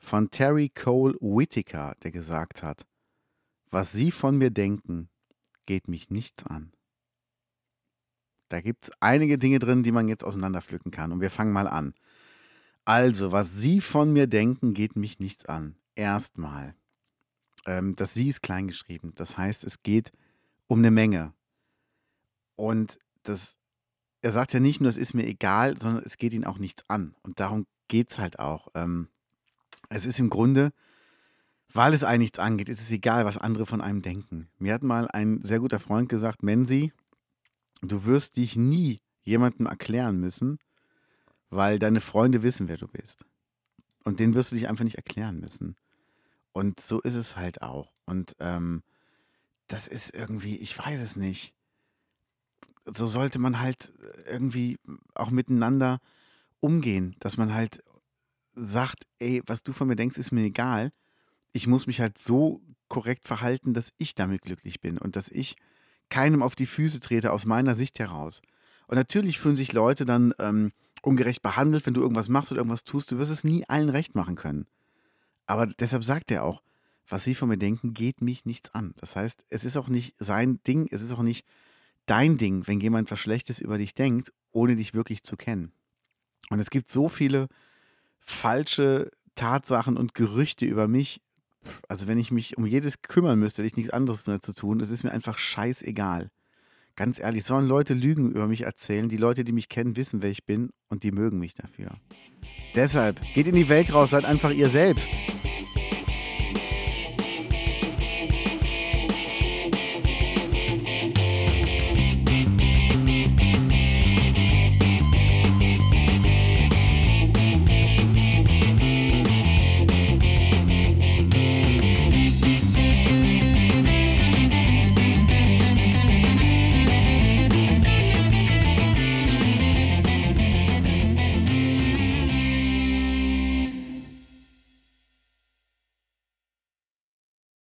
von Terry Cole Whittaker, der gesagt hat, was Sie von mir denken, geht mich nichts an. Da gibt es einige Dinge drin, die man jetzt auseinanderpflücken kann. Und wir fangen mal an. Also, was Sie von mir denken, geht mich nichts an. Erstmal. Ähm, das Sie ist kleingeschrieben. Das heißt, es geht um eine Menge. Und das er sagt ja nicht nur, es ist mir egal, sondern es geht ihn auch nichts an. Und darum geht es halt auch. Ähm, es ist im Grunde, weil es einen nichts angeht, ist es egal, was andere von einem denken. Mir hat mal ein sehr guter Freund gesagt, Menzi, du wirst dich nie jemandem erklären müssen, weil deine Freunde wissen, wer du bist. Und denen wirst du dich einfach nicht erklären müssen. Und so ist es halt auch. Und ähm, das ist irgendwie, ich weiß es nicht so sollte man halt irgendwie auch miteinander umgehen, dass man halt sagt, ey, was du von mir denkst, ist mir egal. Ich muss mich halt so korrekt verhalten, dass ich damit glücklich bin und dass ich keinem auf die Füße trete aus meiner Sicht heraus. Und natürlich fühlen sich Leute dann ähm, ungerecht behandelt, wenn du irgendwas machst oder irgendwas tust. Du wirst es nie allen recht machen können. Aber deshalb sagt er auch, was sie von mir denken, geht mich nichts an. Das heißt, es ist auch nicht sein Ding, es ist auch nicht dein Ding, wenn jemand was Schlechtes über dich denkt, ohne dich wirklich zu kennen. Und es gibt so viele falsche Tatsachen und Gerüchte über mich. Also wenn ich mich um jedes kümmern müsste, hätte ich nichts anderes mehr zu tun. Es ist mir einfach scheißegal. Ganz ehrlich, sollen Leute Lügen über mich erzählen. Die Leute, die mich kennen, wissen, wer ich bin und die mögen mich dafür. Deshalb, geht in die Welt raus, seid einfach ihr selbst.